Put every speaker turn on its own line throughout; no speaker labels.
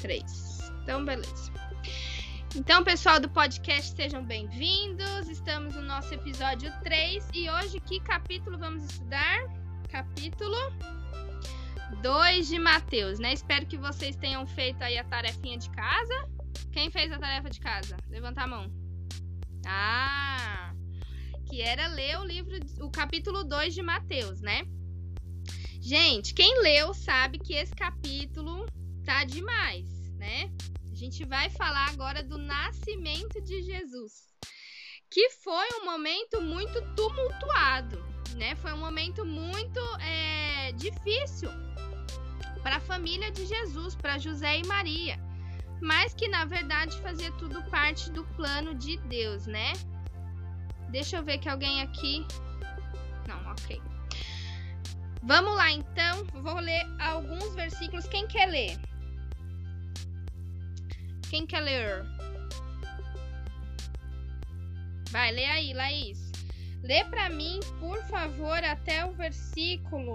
3. Então, beleza. Então, pessoal do podcast, sejam bem-vindos. Estamos no nosso episódio 3 e hoje que capítulo vamos estudar? Capítulo 2 de Mateus, né? Espero que vocês tenham feito aí a tarefinha de casa. Quem fez a tarefa de casa? Levanta a mão. Ah, que era ler o livro, o capítulo 2 de Mateus, né? Gente, quem leu sabe que esse capítulo tá demais, né? A gente vai falar agora do nascimento de Jesus, que foi um momento muito tumultuado, né? Foi um momento muito é, difícil para a família de Jesus, para José e Maria, mas que na verdade fazia tudo parte do plano de Deus, né? Deixa eu ver que alguém aqui. Não, ok. Vamos lá então, vou ler alguns versículos. Quem quer ler? Quem quer ler? Vai, lê aí, Laís. Lê para mim, por favor, até o versículo.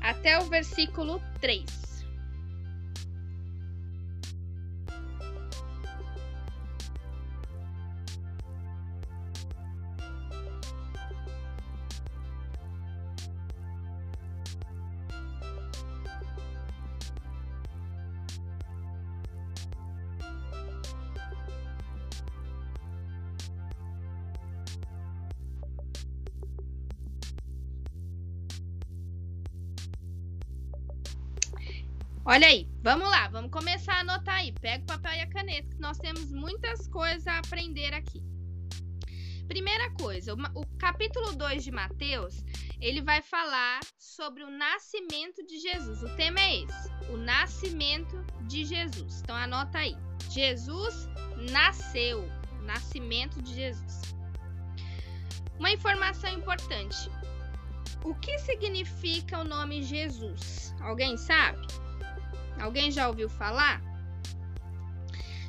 Até o versículo 3. Olha aí, vamos lá, vamos começar a anotar aí. Pega o papel e a caneta, que nós temos muitas coisas a aprender aqui. Primeira coisa, o, capítulo 2 de Mateus, ele vai falar sobre o nascimento de Jesus. O tema é esse, o nascimento de Jesus. Então anota aí. Jesus nasceu, nascimento de Jesus. Uma informação importante. O que significa o nome Jesus? Alguém sabe? Alguém já ouviu falar?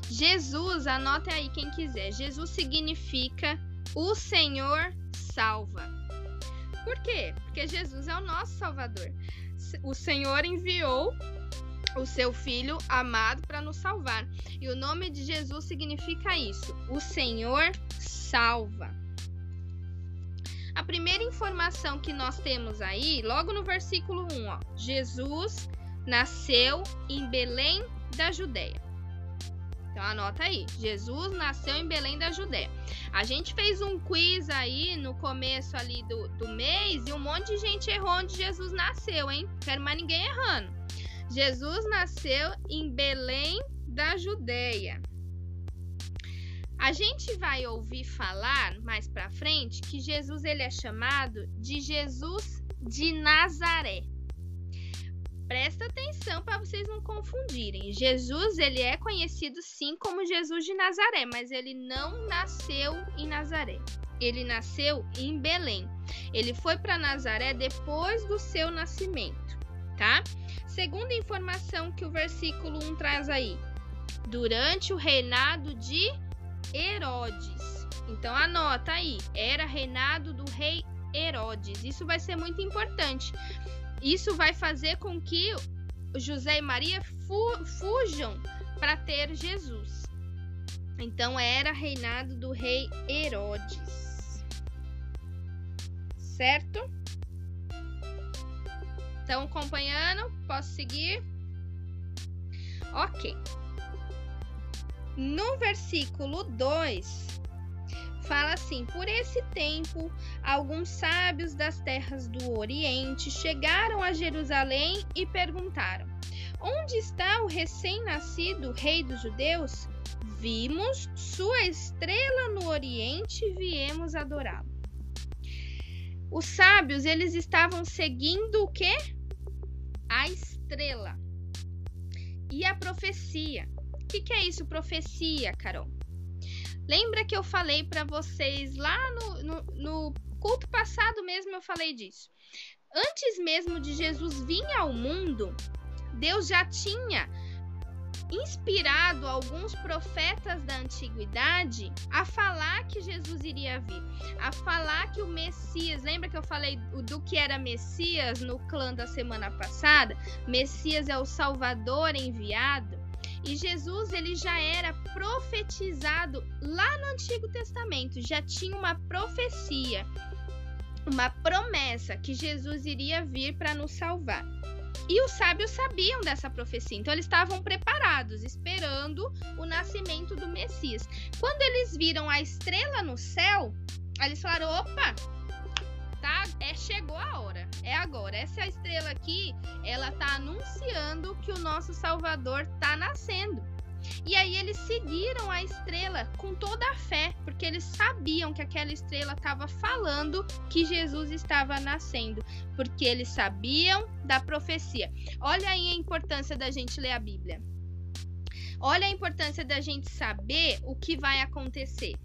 Jesus, anote aí quem quiser. Jesus significa o Senhor salva. Por quê? Porque Jesus é o nosso Salvador. O Senhor enviou o seu filho amado para nos salvar. E o nome de Jesus significa isso: o Senhor salva. A primeira informação que nós temos aí, logo no versículo 1, ó, Jesus nasceu em Belém da Judéia. Então anota aí, Jesus nasceu em Belém da Judéia. A gente fez um quiz aí no começo ali do, do mês e um monte de gente errou onde Jesus nasceu, hein? Quero mais ninguém errando. Jesus nasceu em Belém da Judéia. A gente vai ouvir falar mais para frente que Jesus ele é chamado de Jesus de Nazaré. Presta atenção para vocês não confundirem. Jesus, ele é conhecido sim como Jesus de Nazaré, mas ele não nasceu em Nazaré. Ele nasceu em Belém. Ele foi para Nazaré depois do seu nascimento, tá? Segunda informação que o versículo 1 traz aí. Durante o reinado de Herodes. Então anota aí, era reinado do rei Herodes. Isso vai ser muito importante, isso vai fazer com que José e Maria fu fujam para ter Jesus. Então era reinado do rei Herodes. Certo? Estão acompanhando? Posso seguir? Ok. No versículo 2, fala assim: Por esse tempo, alguns sábios das terras do Oriente chegaram a Jerusalém e perguntaram: Onde está o recém-nascido rei dos judeus? Vimos sua estrela no Oriente e viemos adorá-lo. Os sábios, eles estavam seguindo o quê? A estrela. E a profecia. O que, que é isso, profecia, Carol? Lembra que eu falei para vocês lá no, no, no culto passado mesmo eu falei disso. Antes mesmo de Jesus vir ao mundo, Deus já tinha inspirado alguns profetas da antiguidade a falar que Jesus iria vir, a falar que o Messias, lembra que eu falei do que era Messias no clã da semana passada? Messias é o Salvador enviado. E Jesus ele já era profetizado lá no Antigo Testamento, já tinha uma profecia, uma promessa que Jesus iria vir para nos salvar. E os sábios sabiam dessa profecia, então eles estavam preparados, esperando o nascimento do Messias. Quando eles viram a estrela no céu, eles falaram: opa, tá? É, chegou a hora, é agora. Essa estrela aqui, ela tá anunciando que o nosso Salvador tá nascendo. E aí eles seguiram a estrela com toda a fé, porque eles sabiam que aquela estrela estava falando que Jesus estava nascendo, porque eles sabiam da profecia. Olha aí a importância da gente ler a Bíblia. Olha a importância da gente saber o que vai acontecer.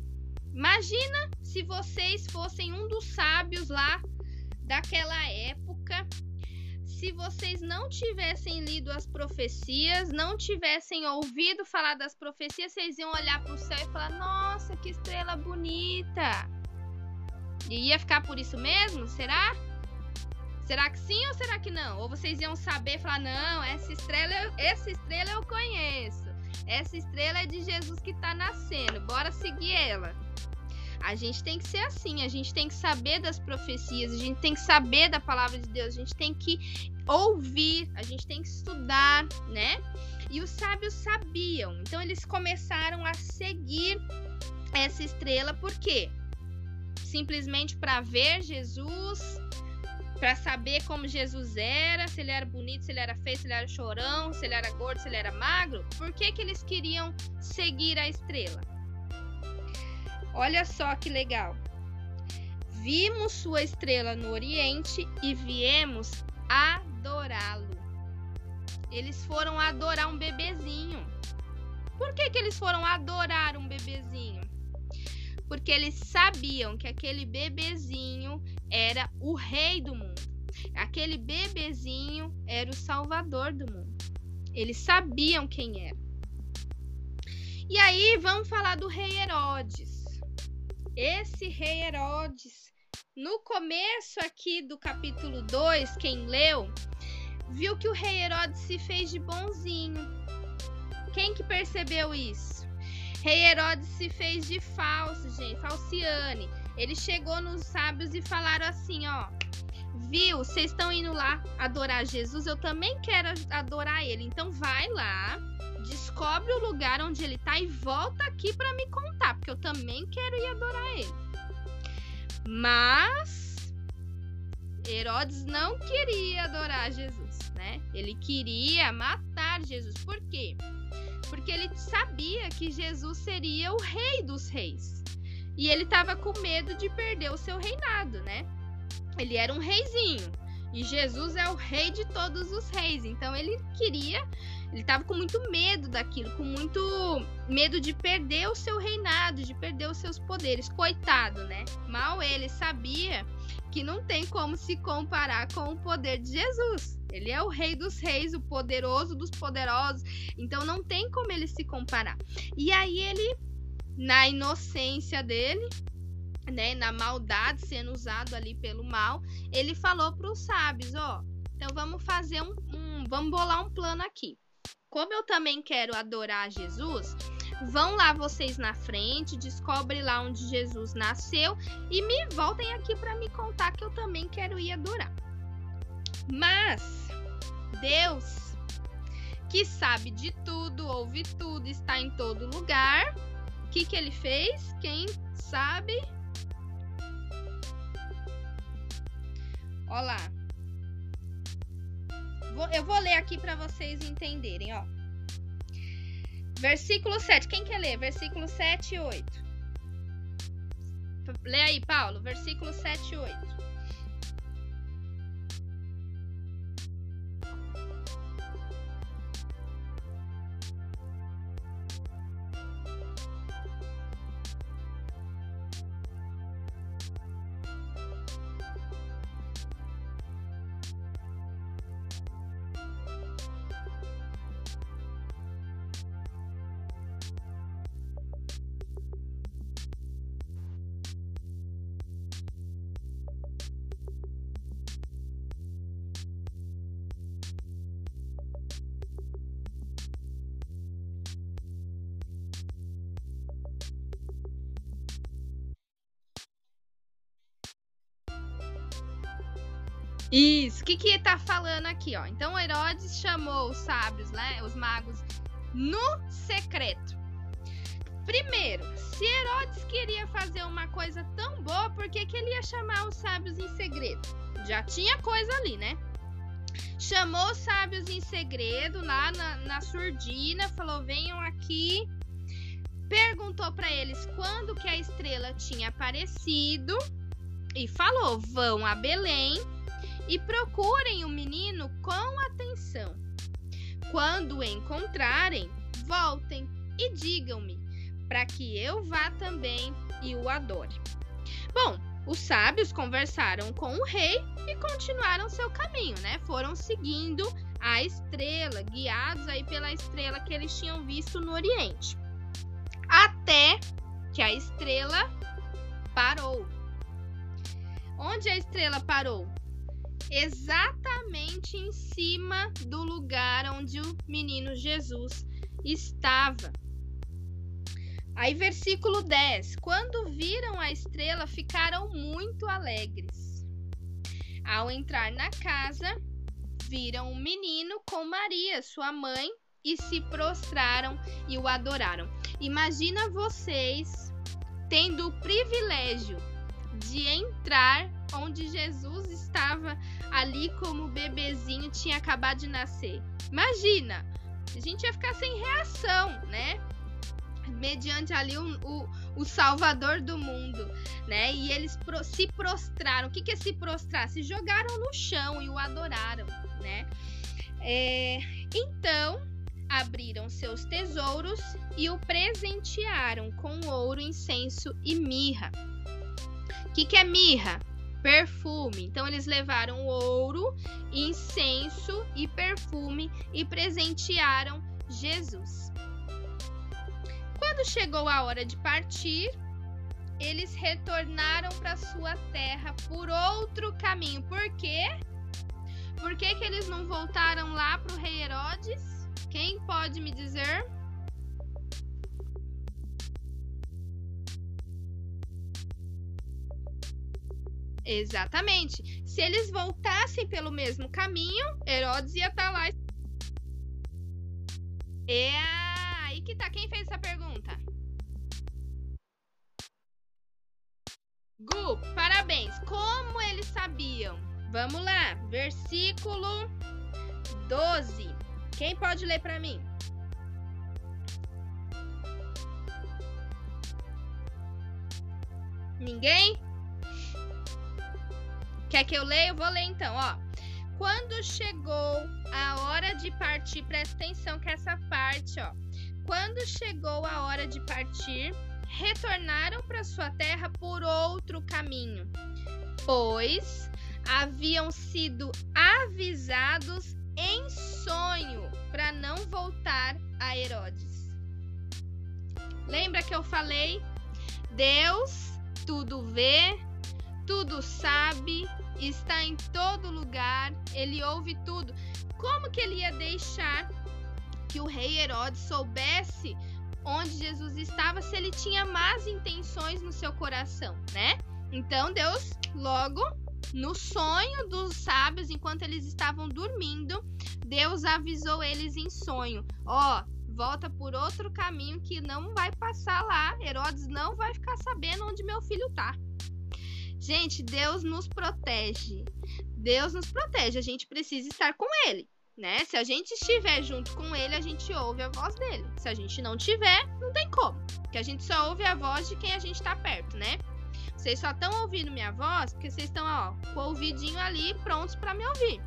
Imagina se vocês fossem um dos sábios lá daquela época se vocês não tivessem lido as profecias, não tivessem ouvido falar das profecias, vocês iam olhar para o céu e falar: Nossa, que estrela bonita! E ia ficar por isso mesmo? Será? Será que sim ou será que não? Ou vocês iam saber falar: Não, essa estrela, essa estrela eu conheço. Essa estrela é de Jesus que está nascendo. Bora seguir ela. A gente tem que ser assim, a gente tem que saber das profecias, a gente tem que saber da palavra de Deus, a gente tem que ouvir, a gente tem que estudar, né? E os sábios sabiam, então eles começaram a seguir essa estrela, por quê? Simplesmente para ver Jesus, para saber como Jesus era, se ele era bonito, se ele era feio, se ele era chorão, se ele era gordo, se ele era magro. Por que, que eles queriam seguir a estrela? Olha só que legal. Vimos sua estrela no Oriente e viemos adorá-lo. Eles foram adorar um bebezinho. Por que, que eles foram adorar um bebezinho? Porque eles sabiam que aquele bebezinho era o rei do mundo. Aquele bebezinho era o salvador do mundo. Eles sabiam quem era. E aí vamos falar do rei Herodes esse rei Herodes, no começo aqui do capítulo 2, quem leu, viu que o rei Herodes se fez de bonzinho. Quem que percebeu isso? Rei Herodes se fez de falso, gente, falciane. Ele chegou nos sábios e falaram assim, ó: Viu, vocês estão indo lá adorar Jesus, eu também quero adorar ele. Então vai lá, descobre o lugar onde ele tá e volta aqui para me contar, porque eu também quero ir adorar ele. Mas Herodes não queria adorar Jesus, né? Ele queria matar Jesus. Por quê? Porque ele sabia que Jesus seria o rei dos reis. E ele estava com medo de perder o seu reinado, né? Ele era um reizinho. E Jesus é o rei de todos os reis. Então ele queria ele estava com muito medo daquilo, com muito medo de perder o seu reinado, de perder os seus poderes. Coitado, né? Mal ele sabia que não tem como se comparar com o poder de Jesus. Ele é o rei dos reis, o poderoso dos poderosos. Então não tem como ele se comparar. E aí ele, na inocência dele, né, na maldade sendo usado ali pelo mal, ele falou para os sábios, ó, então vamos fazer um, um, vamos bolar um plano aqui como eu também quero adorar Jesus, vão lá vocês na frente, descobre lá onde Jesus nasceu e me voltem aqui para me contar que eu também quero ir adorar. Mas Deus, que sabe de tudo, ouve tudo, está em todo lugar, o que, que ele fez? Quem sabe? Olha lá eu vou ler aqui para vocês entenderem, ó. Versículo 7. Quem quer ler? Versículo 7 e 8. Lê aí, Paulo. Versículo 7 e 8. Que que tá falando aqui, ó? Então Herodes chamou os sábios, né, os magos, no secreto. Primeiro, se Herodes queria fazer uma coisa tão boa, por que, que ele ia chamar os sábios em segredo? Já tinha coisa ali, né? Chamou os sábios em segredo lá na, na surdina, falou: venham aqui. Perguntou para eles quando que a estrela tinha aparecido e falou: vão a Belém e procurem o menino com atenção. Quando o encontrarem, voltem e digam-me, para que eu vá também e o adore. Bom, os sábios conversaram com o rei e continuaram seu caminho, né? Foram seguindo a estrela, guiados aí pela estrela que eles tinham visto no Oriente. Até que a estrela parou. Onde a estrela parou? Exatamente em cima do lugar onde o menino Jesus estava. Aí, versículo 10: Quando viram a estrela, ficaram muito alegres. Ao entrar na casa, viram o menino com Maria, sua mãe, e se prostraram e o adoraram. Imagina vocês tendo o privilégio de entrar onde Jesus estava ali como bebezinho, tinha acabado de nascer. Imagina, a gente ia ficar sem reação, né? Mediante ali o, o, o Salvador do mundo, né? E eles pro, se prostraram. O que, que é se prostrar? Se jogaram no chão e o adoraram, né? É, então, abriram seus tesouros e o presentearam com ouro, incenso e mirra. O que, que é mirra? Perfume. Então eles levaram ouro, incenso e perfume e presentearam Jesus. Quando chegou a hora de partir, eles retornaram para sua terra por outro caminho. Por quê? Por que, que eles não voltaram lá para o rei Herodes? Quem pode me dizer? Exatamente. Se eles voltassem pelo mesmo caminho, Herodes ia estar tá lá. É aí que tá. Quem fez essa pergunta? Gu, parabéns. Como eles sabiam? Vamos lá. Versículo 12. Quem pode ler para mim? Ninguém? Quer que eu leia? Eu vou ler então, ó. Quando chegou a hora de partir, presta atenção que essa parte, ó. Quando chegou a hora de partir, retornaram para sua terra por outro caminho, pois haviam sido avisados em sonho para não voltar a Herodes. Lembra que eu falei? Deus tudo vê, tudo sabe, está em todo lugar, ele ouve tudo. Como que ele ia deixar que o rei Herodes soubesse onde Jesus estava se ele tinha más intenções no seu coração, né? Então Deus logo no sonho dos sábios, enquanto eles estavam dormindo, Deus avisou eles em sonho: Ó, oh, volta por outro caminho que não vai passar lá. Herodes não vai ficar sabendo onde meu filho tá. Gente, Deus nos protege. Deus nos protege. A gente precisa estar com Ele, né? Se a gente estiver junto com Ele, a gente ouve a voz dele. Se a gente não tiver, não tem como. Porque a gente só ouve a voz de quem a gente está perto, né? Vocês só estão ouvindo minha voz porque vocês estão, ó, com o ouvidinho ali prontos para me ouvir.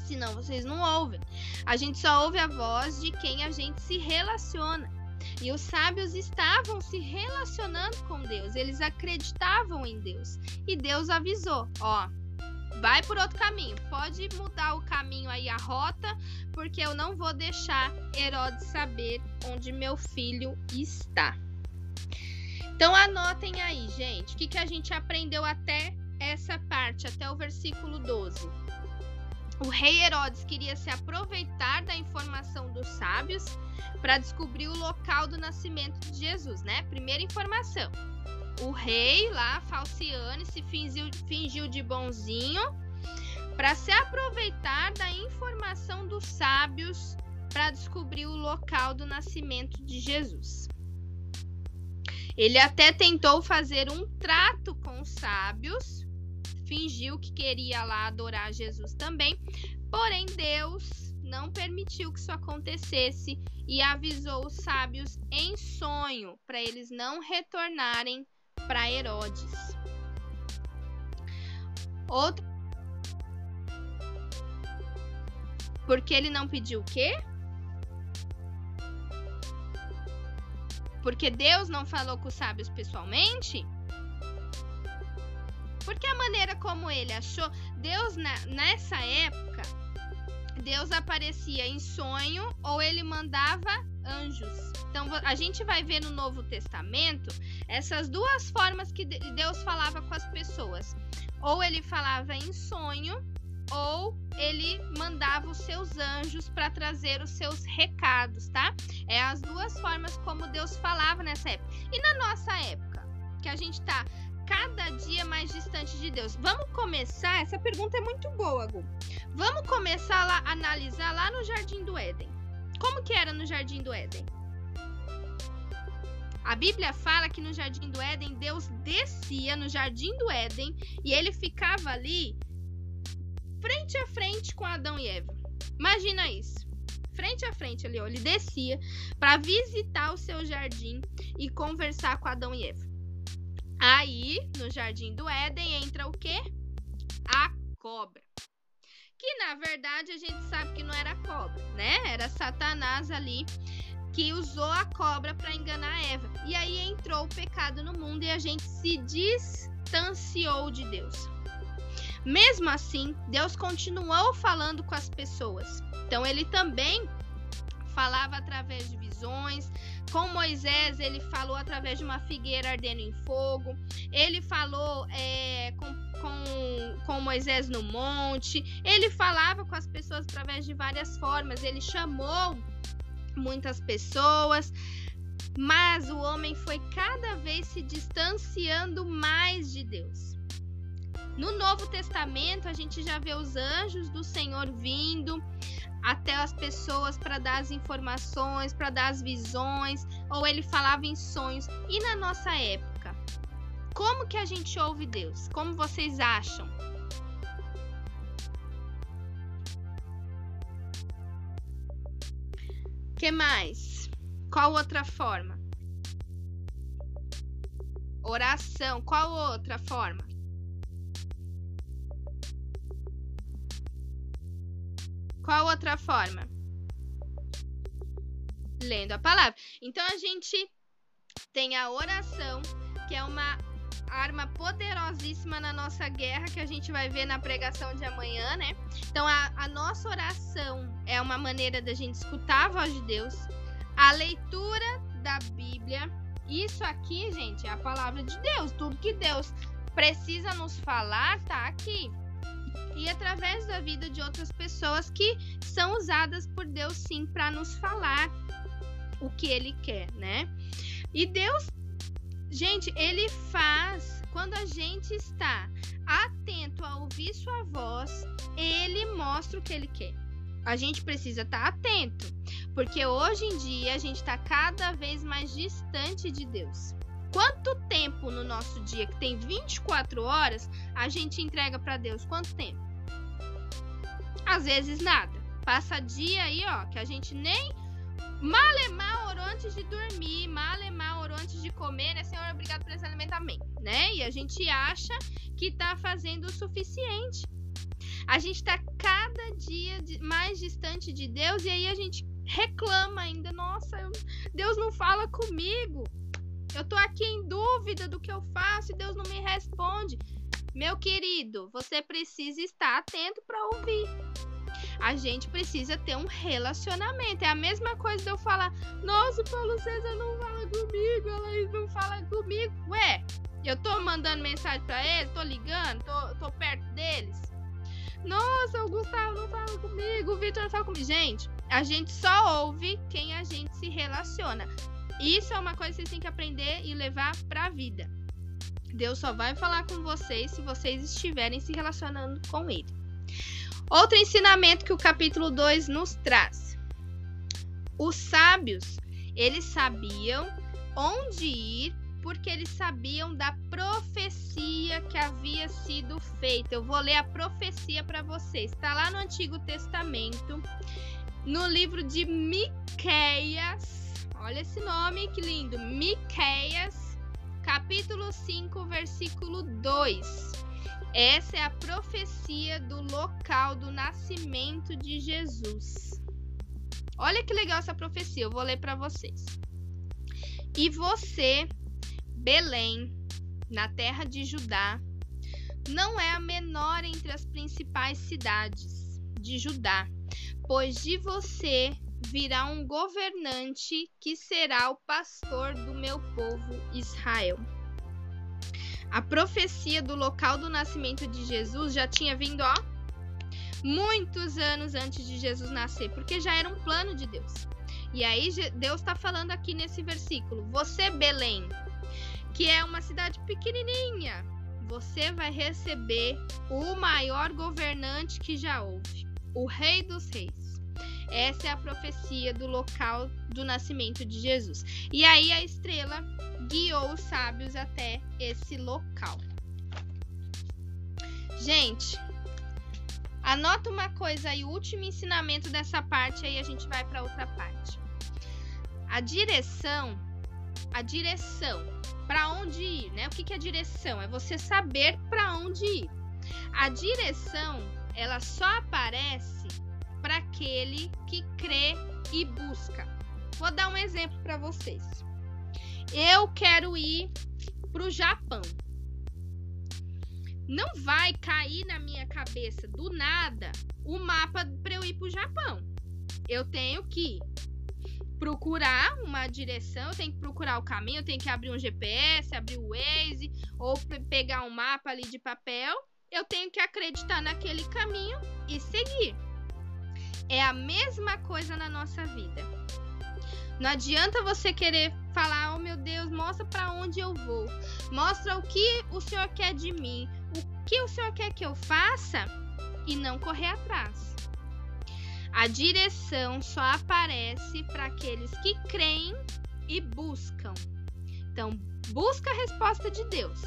Senão vocês não ouvem. A gente só ouve a voz de quem a gente se relaciona. E os sábios estavam se relacionando com Deus, eles acreditavam em Deus. E Deus avisou: ó, vai por outro caminho, pode mudar o caminho aí, a rota, porque eu não vou deixar Herodes saber onde meu filho está. Então anotem aí, gente, o que, que a gente aprendeu até essa parte, até o versículo 12. O rei Herodes queria se aproveitar da informação dos sábios para descobrir o local do nascimento de Jesus, né? Primeira informação. O rei lá, Falciane, se fingiu, fingiu de bonzinho para se aproveitar da informação dos sábios para descobrir o local do nascimento de Jesus. Ele até tentou fazer um trato com os sábios, fingiu que queria lá adorar Jesus também, porém Deus não permitiu que isso acontecesse e avisou os sábios em sonho para eles não retornarem para Herodes. Outro Porque ele não pediu o quê? Porque Deus não falou com os sábios pessoalmente? Porque a maneira como ele achou, Deus nessa época, Deus aparecia em sonho ou ele mandava anjos. Então a gente vai ver no Novo Testamento essas duas formas que Deus falava com as pessoas. Ou ele falava em sonho ou ele mandava os seus anjos para trazer os seus recados, tá? É as duas formas como Deus falava nessa época. E na nossa época, que a gente tá cada dia mais distante de Deus. Vamos começar, essa pergunta é muito boa, Gu. Vamos começar lá analisar lá no Jardim do Éden. Como que era no Jardim do Éden? A Bíblia fala que no Jardim do Éden Deus descia no Jardim do Éden e ele ficava ali frente a frente com Adão e Eva. Imagina isso. Frente a frente ali, ó, ele descia para visitar o seu jardim e conversar com Adão e Eva. Aí, no jardim do Éden entra o quê? A cobra. Que na verdade a gente sabe que não era cobra, né? Era Satanás ali que usou a cobra para enganar Eva. E aí entrou o pecado no mundo e a gente se distanciou de Deus. Mesmo assim, Deus continuou falando com as pessoas. Então, ele também falava através de visões. Com Moisés, ele falou através de uma figueira ardendo em fogo. Ele falou é, com, com, com Moisés no monte. Ele falava com as pessoas através de várias formas. Ele chamou muitas pessoas. Mas o homem foi cada vez se distanciando mais de Deus. No Novo Testamento, a gente já vê os anjos do Senhor vindo até as pessoas para dar as informações, para dar as visões, ou ele falava em sonhos. E na nossa época, como que a gente ouve Deus? Como vocês acham? Que mais? Qual outra forma? Oração. Qual outra forma? Qual outra forma? Lendo a palavra. Então a gente tem a oração, que é uma arma poderosíssima na nossa guerra, que a gente vai ver na pregação de amanhã, né? Então a, a nossa oração é uma maneira da gente escutar a voz de Deus, a leitura da Bíblia. Isso aqui, gente, é a palavra de Deus. Tudo que Deus precisa nos falar tá aqui e através da vida de outras pessoas que são usadas por Deus sim para nos falar o que ele quer, né? E Deus, gente, ele faz quando a gente está atento a ouvir sua voz, ele mostra o que ele quer. A gente precisa estar tá atento, porque hoje em dia a gente está cada vez mais distante de Deus. Quanto tempo no nosso dia, que tem 24 horas, a gente entrega para Deus? Quanto tempo? Às vezes nada. Passa dia aí, ó, que a gente nem malemar orou antes de dormir, malemar orou antes de comer, né? Senhor, obrigado por esse alimentamento, né? E a gente acha que tá fazendo o suficiente. A gente tá cada dia mais distante de Deus e aí a gente reclama ainda, nossa, Deus não fala comigo. Eu tô aqui em dúvida do que eu faço e Deus não me responde. Meu querido, você precisa estar atento para ouvir. A gente precisa ter um relacionamento. É a mesma coisa de eu falar: Nossa, Paulo César não fala comigo, ela não fala comigo. Ué, eu tô mandando mensagem para ele, tô ligando, tô, tô perto deles. Nossa, o Gustavo não fala comigo, o Vitor não fala comigo. Gente, a gente só ouve quem a gente se relaciona. Isso é uma coisa que vocês têm que aprender e levar para a vida. Deus só vai falar com vocês se vocês estiverem se relacionando com Ele. Outro ensinamento que o capítulo 2 nos traz. Os sábios, eles sabiam onde ir porque eles sabiam da profecia que havia sido feita. Eu vou ler a profecia para vocês. Está lá no Antigo Testamento, no livro de Miqueias. Olha esse nome que lindo, Miqueias, capítulo 5, versículo 2. Essa é a profecia do local do nascimento de Jesus. Olha que legal essa profecia, eu vou ler para vocês. E você Belém, na terra de Judá, não é a menor entre as principais cidades de Judá, pois de você virá um governante que será o pastor do meu povo Israel. A profecia do local do nascimento de Jesus já tinha vindo, ó, muitos anos antes de Jesus nascer, porque já era um plano de Deus. E aí Deus está falando aqui nesse versículo: Você, Belém, que é uma cidade pequenininha, você vai receber o maior governante que já houve, o Rei dos Reis. Essa é a profecia do local do nascimento de Jesus. E aí a estrela guiou os sábios até esse local. Gente, anota uma coisa aí, o último ensinamento dessa parte aí a gente vai para outra parte. A direção, a direção para onde ir, né? O que, que é direção? É você saber para onde ir. A direção, ela só aparece para aquele que crê e busca. Vou dar um exemplo para vocês. Eu quero ir para o Japão. Não vai cair na minha cabeça do nada o mapa para eu ir para o Japão. Eu tenho que procurar uma direção, eu tenho que procurar o caminho, eu tenho que abrir um GPS, abrir o Waze, ou pegar um mapa ali de papel. Eu tenho que acreditar naquele caminho e seguir. É a mesma coisa na nossa vida. Não adianta você querer falar, oh meu Deus, mostra para onde eu vou. Mostra o que o Senhor quer de mim, o que o Senhor quer que eu faça e não correr atrás. A direção só aparece para aqueles que creem e buscam. Então, busca a resposta de Deus.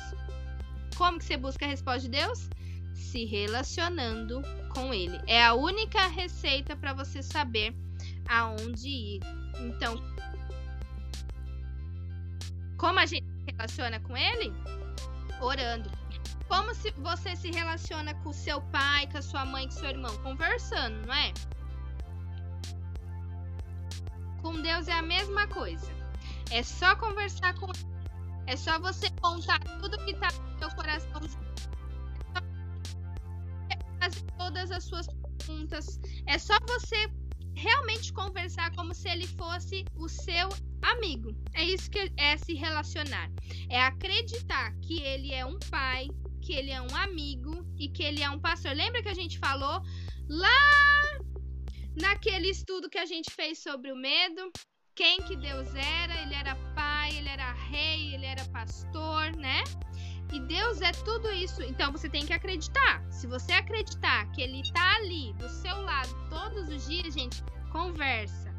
Como que você busca a resposta de Deus? Se relacionando com ele. É a única receita para você saber aonde ir. Então, como a gente se relaciona com ele? Orando. Como se você se relaciona com seu pai, com a sua mãe, com seu irmão? Conversando, não é? Com Deus é a mesma coisa. É só conversar com ele. É só você contar tudo que tá no seu coração. Fazer todas as suas perguntas. É só você realmente conversar como se ele fosse o seu amigo. É isso que é se relacionar. É acreditar que ele é um pai, que ele é um amigo e que ele é um pastor. Lembra que a gente falou lá Naquele estudo que a gente fez sobre o medo, quem que Deus era, ele era pai, ele era rei, ele era pastor, né? E Deus é tudo isso. Então você tem que acreditar. Se você acreditar que ele tá ali do seu lado todos os dias, gente, conversa.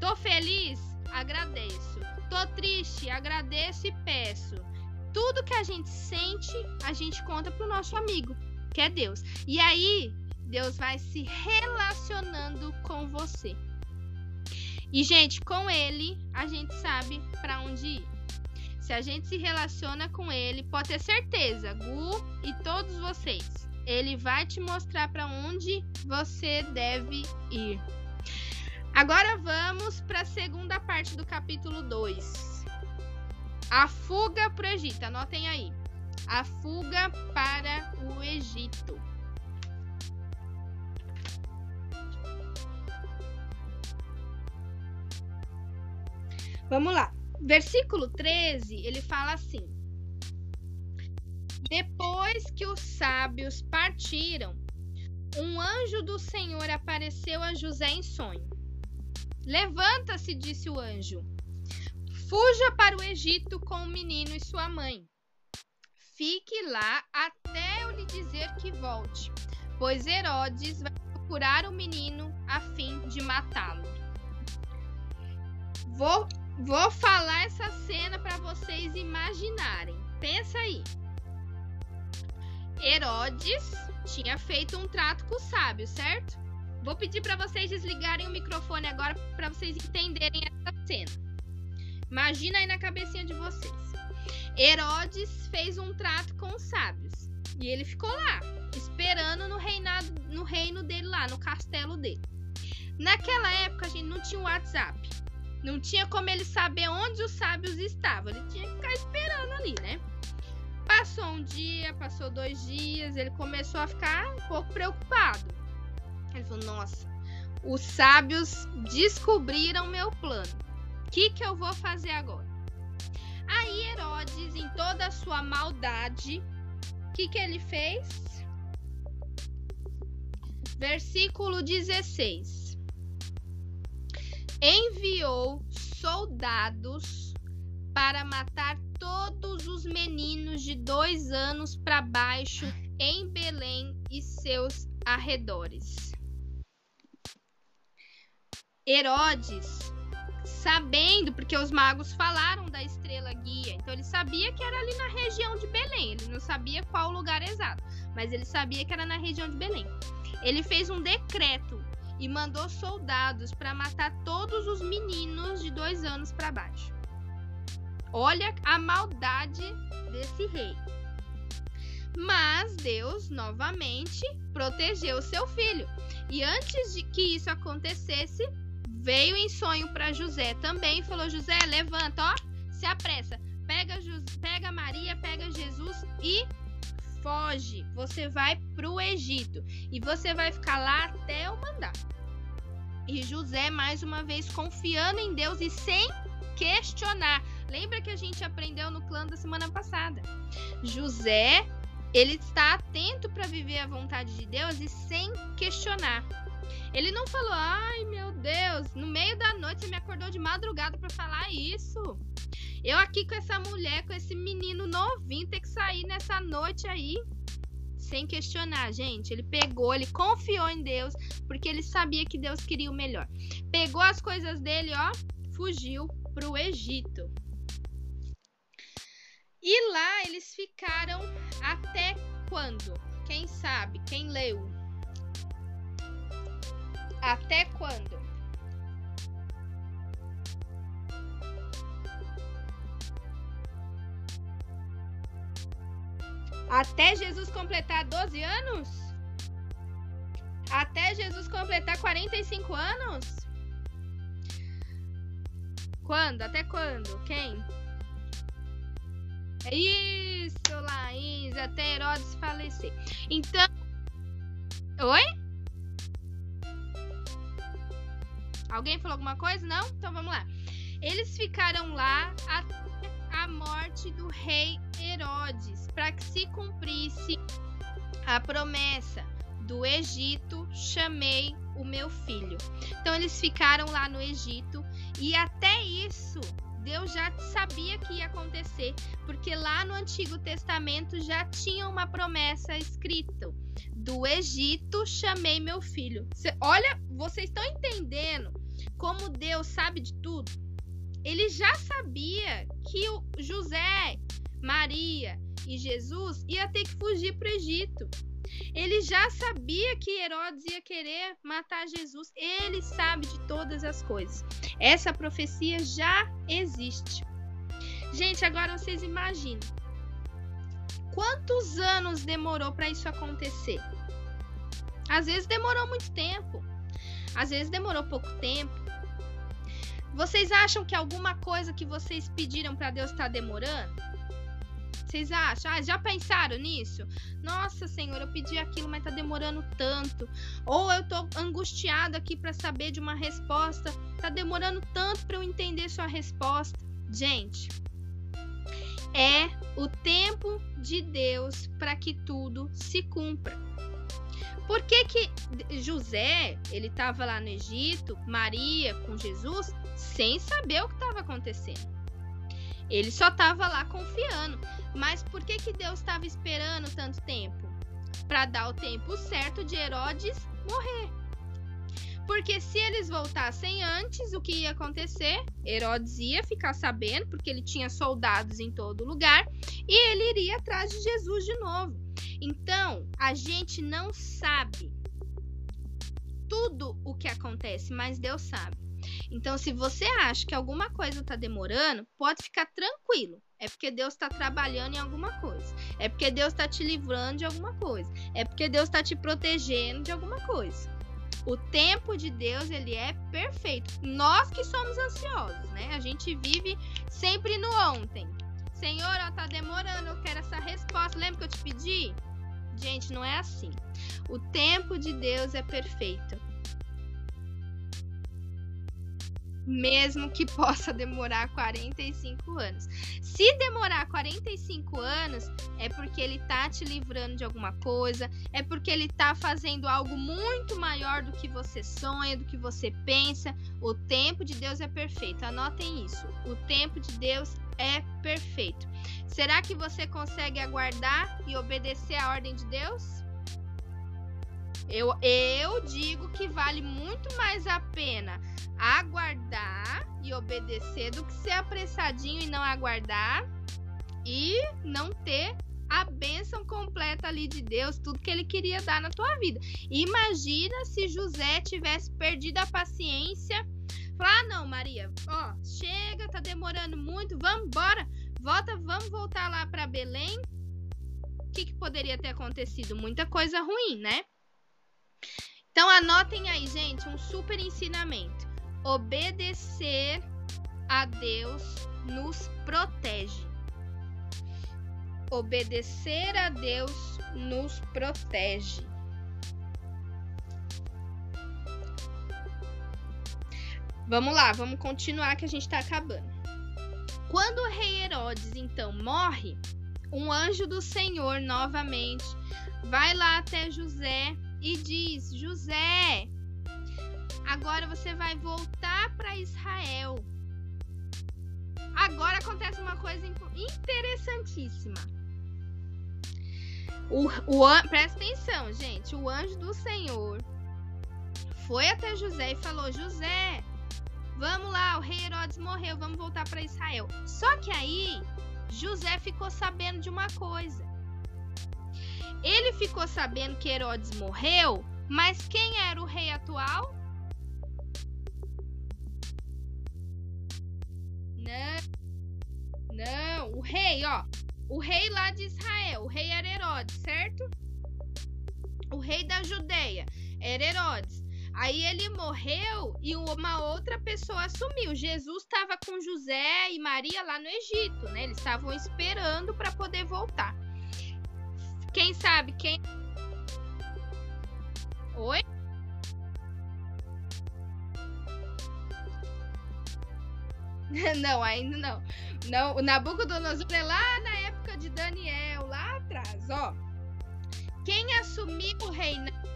Tô feliz? Agradeço. Tô triste? Agradeço e peço. Tudo que a gente sente, a gente conta pro nosso amigo, que é Deus. E aí, Deus vai se relacionando com você. E, gente, com Ele, a gente sabe para onde ir. Se a gente se relaciona com Ele, pode ter certeza, Gu e todos vocês, Ele vai te mostrar para onde você deve ir. Agora vamos para a segunda parte do capítulo 2. A fuga para o Egito. Anotem aí. A fuga para o Egito. Vamos lá. Versículo 13, ele fala assim: Depois que os sábios partiram, um anjo do Senhor apareceu a José em sonho. Levanta-se, disse o anjo. Fuja para o Egito com o menino e sua mãe. Fique lá até eu lhe dizer que volte, pois Herodes vai procurar o menino a fim de matá-lo. Vou, vou falar essa cena para vocês imaginarem. Pensa aí. Herodes tinha feito um trato com o sábio, certo? Vou pedir para vocês desligarem o microfone agora para vocês entenderem essa cena. Imagina aí na cabecinha de vocês. Herodes fez um trato com os sábios e ele ficou lá, esperando no reinado, no reino dele lá, no castelo dele. Naquela época a gente não tinha WhatsApp. Não tinha como ele saber onde os sábios estavam. Ele tinha que ficar esperando ali, né? Passou um dia, passou dois dias, ele começou a ficar um pouco preocupado. Ele falou: Nossa, os sábios descobriram meu plano. O que, que eu vou fazer agora? Aí Herodes, em toda a sua maldade, o que, que ele fez? Versículo 16. Enviou soldados para matar todos os meninos de dois anos para baixo em Belém e seus arredores. Herodes, sabendo, porque os magos falaram da estrela guia, então ele sabia que era ali na região de Belém. Ele não sabia qual lugar exato, mas ele sabia que era na região de Belém. Ele fez um decreto e mandou soldados para matar todos os meninos de dois anos para baixo. Olha a maldade desse rei. Mas Deus novamente protegeu seu filho. E antes de que isso acontecesse, veio em sonho para José também. Falou: José, levanta, ó, se apressa. Pega, pega Maria, pega Jesus e foge. Você vai para o Egito e você vai ficar lá até eu mandar. E José, mais uma vez, confiando em Deus e sem questionar. Lembra que a gente aprendeu no clã da semana passada? José, ele está atento para viver a vontade de Deus e sem questionar. Ele não falou: "Ai, meu Deus, no meio da noite você me acordou de madrugada para falar isso". Eu aqui com essa mulher, com esse menino novinho, ter que sair nessa noite aí sem questionar, gente. Ele pegou, ele confiou em Deus, porque ele sabia que Deus queria o melhor. Pegou as coisas dele, ó, fugiu pro Egito. E lá eles ficaram até quando? Quem sabe? Quem leu? Até quando? Até Jesus completar 12 anos? Até Jesus completar 45 anos? Quando? Até quando? Quem? Isso, Laís, até Herodes falecer. Então. Oi? Alguém falou alguma coisa? Não? Então vamos lá. Eles ficaram lá até a morte do rei Herodes, para que se cumprisse a promessa do Egito, chamei o meu filho. Então eles ficaram lá no Egito e até isso Deus já sabia que ia acontecer, porque lá no Antigo Testamento já tinha uma promessa escrita: do Egito chamei meu filho. Cê, olha, vocês estão entendendo como Deus sabe de tudo? Ele já sabia que o José, Maria e Jesus ia ter que fugir para o Egito. Ele já sabia que Herodes ia querer matar Jesus. Ele sabe de todas as coisas. Essa profecia já existe. Gente, agora vocês imaginam. Quantos anos demorou para isso acontecer? Às vezes demorou muito tempo. Às vezes demorou pouco tempo. Vocês acham que alguma coisa que vocês pediram para Deus está demorando? Vocês acham? Ah, já pensaram nisso? Nossa, Senhor, eu pedi aquilo, mas tá demorando tanto. Ou eu tô angustiado aqui para saber de uma resposta, tá demorando tanto para eu entender sua resposta. Gente, é o tempo de Deus para que tudo se cumpra. Por que, que José, ele estava lá no Egito, Maria com Jesus, sem saber o que estava acontecendo? Ele só estava lá confiando. Mas por que, que Deus estava esperando tanto tempo? para dar o tempo certo de Herodes morrer. Porque se eles voltassem antes, o que ia acontecer? Herodes ia ficar sabendo, porque ele tinha soldados em todo lugar, e ele iria atrás de Jesus de novo. Então, a gente não sabe tudo o que acontece, mas Deus sabe. Então, se você acha que alguma coisa está demorando, pode ficar tranquilo. É porque Deus está trabalhando em alguma coisa. É porque Deus está te livrando de alguma coisa. É porque Deus está te protegendo de alguma coisa. O tempo de Deus, ele é perfeito. Nós que somos ansiosos, né? A gente vive sempre no ontem. Senhor, ó, tá demorando, eu quero essa resposta. Lembra que eu te pedi? Gente, não é assim. O tempo de Deus é perfeito. Mesmo que possa demorar 45 anos. Se demorar 45 anos, é porque ele tá te livrando de alguma coisa, é porque ele tá fazendo algo muito maior do que você sonha, do que você pensa. O tempo de Deus é perfeito. Anotem isso. O tempo de Deus é perfeito. Será que você consegue aguardar e obedecer a ordem de Deus? Eu, eu digo que vale muito mais a pena aguardar e obedecer do que ser apressadinho e não aguardar e não ter a bênção completa ali de Deus, tudo que ele queria dar na tua vida. Imagina se José tivesse perdido a paciência. Falar, ah, não, Maria, ó, chega, tá demorando muito, vamos embora, volta, vamos voltar lá para Belém. O que, que poderia ter acontecido? Muita coisa ruim, né? Então anotem aí, gente, um super ensinamento. Obedecer a Deus nos protege. Obedecer a Deus nos protege. Vamos lá, vamos continuar que a gente está acabando. Quando o rei Herodes então morre, um anjo do Senhor novamente vai lá até José e diz: José, agora você vai voltar para Israel. Agora acontece uma coisa interessantíssima. O, o, presta atenção, gente. O anjo do Senhor foi até José e falou: José, vamos lá, o rei Herodes morreu, vamos voltar para Israel. Só que aí José ficou sabendo de uma coisa. Ele ficou sabendo que Herodes morreu, mas quem era o rei atual? Não. Não, o rei, ó. O rei lá de Israel, o rei era Herodes, certo? O rei da Judeia era Herodes. Aí ele morreu e uma outra pessoa assumiu. Jesus estava com José e Maria lá no Egito, né? Eles estavam esperando para poder voltar. Quem sabe quem. Oi? não, ainda não. Não, o Nabucodonosor é lá na época de Daniel, lá atrás, ó. Quem assumiu o reinado?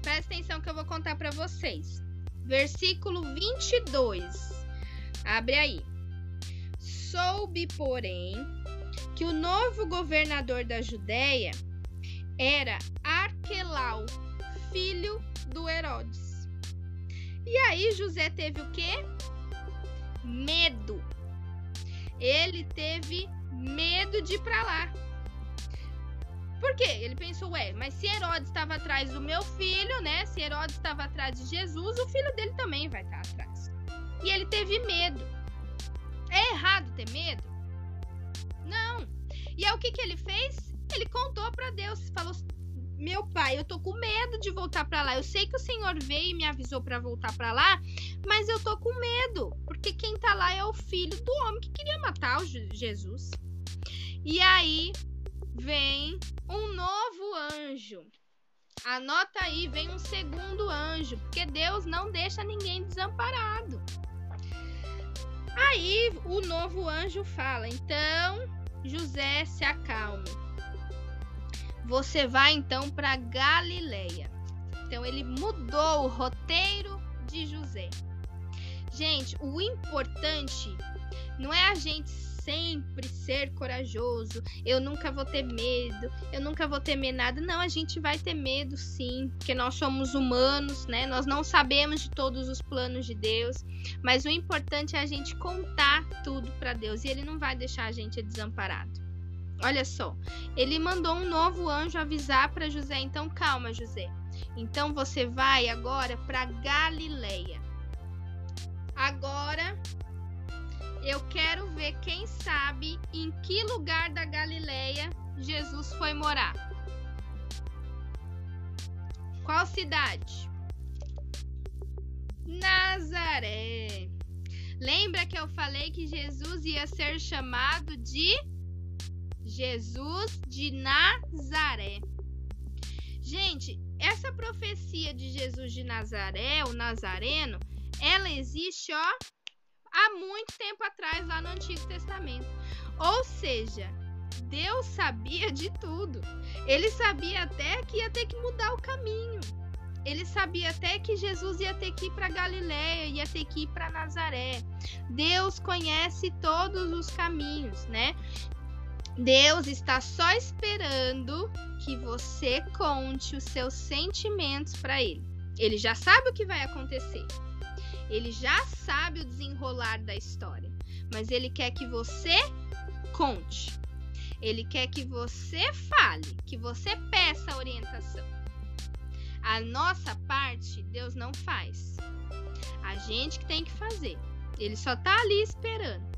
Presta atenção que eu vou contar para vocês. Versículo 22. Abre aí. Soube, porém, que o novo governador da Judéia era Arquelau, filho do Herodes. E aí José teve o quê? Medo. Ele teve medo de ir para lá. Por quê? Ele pensou, ué, mas se Herodes estava atrás do meu filho, né? Se Herodes estava atrás de Jesus, o filho dele também vai estar atrás. E ele teve medo. É errado ter medo? Não. E é o que, que ele fez? Ele contou para Deus, falou: "Meu pai, eu tô com medo de voltar para lá. Eu sei que o Senhor veio e me avisou para voltar para lá, mas eu tô com medo, porque quem tá lá é o filho do homem que queria matar o Jesus." E aí vem um novo anjo. Anota aí, vem um segundo anjo, porque Deus não deixa ninguém desamparado. Aí o novo anjo fala: então José se acalme. Você vai então para Galileia. Então ele mudou o roteiro de José. Gente, o importante não é a gente sempre ser corajoso, eu nunca vou ter medo, eu nunca vou temer nada. Não, a gente vai ter medo sim, porque nós somos humanos, né? Nós não sabemos de todos os planos de Deus, mas o importante é a gente contar tudo para Deus e ele não vai deixar a gente desamparado. Olha só, ele mandou um novo anjo avisar para José, então calma, José. Então você vai agora para Galileia. Agora eu quero ver quem sabe em que lugar da Galileia Jesus foi morar. Qual cidade? Nazaré. Lembra que eu falei que Jesus ia ser chamado de Jesus de Nazaré. Gente, essa profecia de Jesus de Nazaré, o Nazareno, ela existe, ó, há muito tempo atrás lá no Antigo Testamento. Ou seja, Deus sabia de tudo. Ele sabia até que ia ter que mudar o caminho. Ele sabia até que Jesus ia ter que ir para Galiléia, ia ter que ir para Nazaré. Deus conhece todos os caminhos, né? Deus está só esperando que você conte os seus sentimentos para ele. Ele já sabe o que vai acontecer. Ele já sabe o desenrolar da história, mas ele quer que você conte. Ele quer que você fale, que você peça orientação. A nossa parte, Deus não faz. A gente que tem que fazer. Ele só tá ali esperando.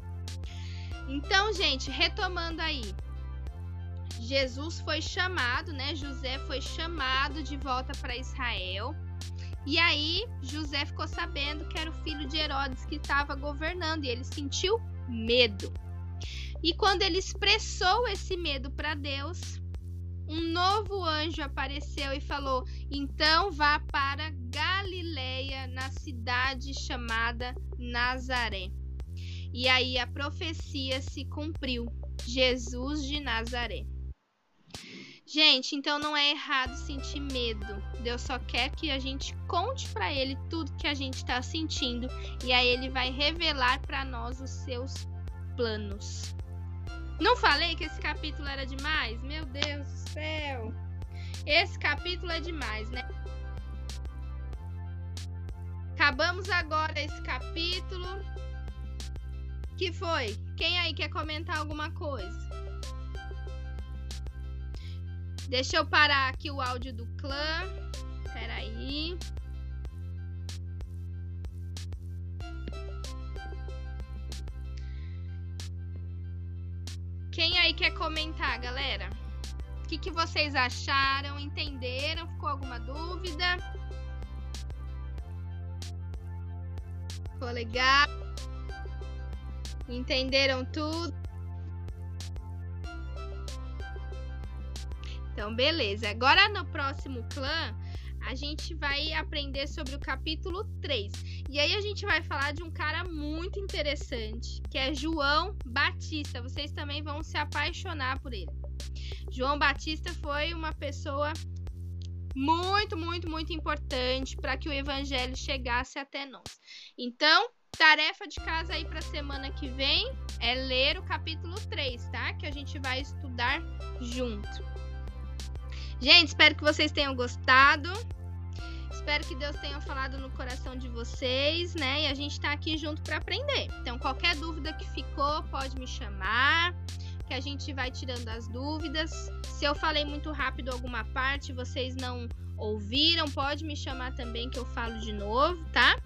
Então, gente, retomando aí. Jesus foi chamado, né? José foi chamado de volta para Israel. E aí, José ficou sabendo que era o filho de Herodes que estava governando e ele sentiu medo. E quando ele expressou esse medo para Deus, um novo anjo apareceu e falou: Então vá para Galileia, na cidade chamada Nazaré. E aí a profecia se cumpriu. Jesus de Nazaré. Gente, então não é errado sentir medo. Deus só quer que a gente conte para ele tudo que a gente está sentindo e aí ele vai revelar para nós os seus planos. Não falei que esse capítulo era demais? Meu Deus do céu. Esse capítulo é demais, né? Acabamos agora esse capítulo. Que foi? Quem aí quer comentar alguma coisa? Deixa eu parar aqui o áudio do clã. Peraí. Quem aí quer comentar, galera? O que, que vocês acharam? Entenderam? Ficou alguma dúvida? Ficou legal? Entenderam tudo? Então, beleza. Agora no próximo clã, a gente vai aprender sobre o capítulo 3. E aí a gente vai falar de um cara muito interessante, que é João Batista. Vocês também vão se apaixonar por ele. João Batista foi uma pessoa muito, muito, muito importante para que o evangelho chegasse até nós. Então, Tarefa de casa aí para semana que vem é ler o capítulo 3, tá? Que a gente vai estudar junto. Gente, espero que vocês tenham gostado. Espero que Deus tenha falado no coração de vocês, né? E a gente tá aqui junto para aprender. Então, qualquer dúvida que ficou, pode me chamar, que a gente vai tirando as dúvidas. Se eu falei muito rápido alguma parte, vocês não ouviram, pode me chamar também que eu falo de novo, tá?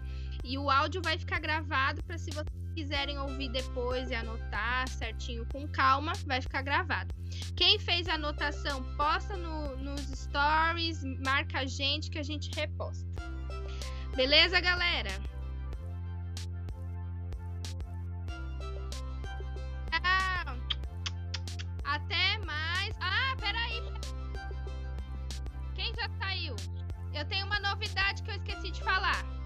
E o áudio vai ficar gravado para se vocês quiserem ouvir depois e anotar certinho com calma, vai ficar gravado. Quem fez a anotação, posta no, nos stories, marca a gente que a gente reposta. Beleza, galera? Ah, até mais. Ah, peraí. Quem já saiu? Eu tenho uma novidade que eu esqueci de falar.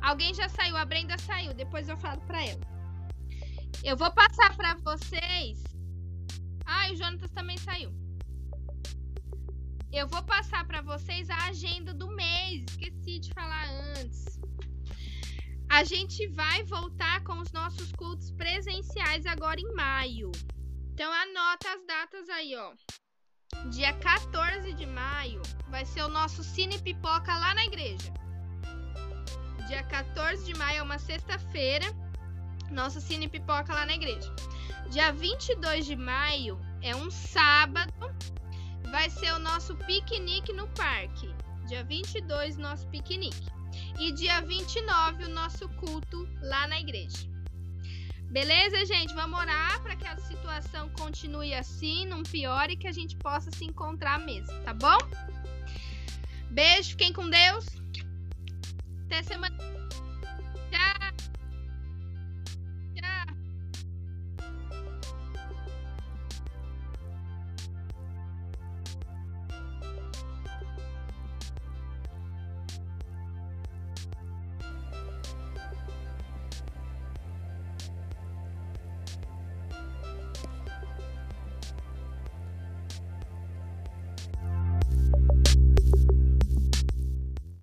Alguém já saiu, a Brenda saiu, depois eu falo pra ela. Eu vou passar pra vocês. Ah, o Jonatas também saiu. Eu vou passar para vocês a agenda do mês. Esqueci de falar antes. A gente vai voltar com os nossos cultos presenciais agora em maio. Então anota as datas aí, ó. Dia 14 de maio vai ser o nosso Cine Pipoca lá na igreja. Dia 14 de maio é uma sexta-feira, nosso Cine Pipoca lá na igreja. Dia 22 de maio é um sábado, vai ser o nosso piquenique no parque. Dia 22, nosso piquenique. E dia 29, o nosso culto lá na igreja. Beleza, gente? Vamos orar para que a situação continue assim, não piore e que a gente possa se encontrar mesmo, tá bom? Beijo, fiquem com Deus. तैसे मत जा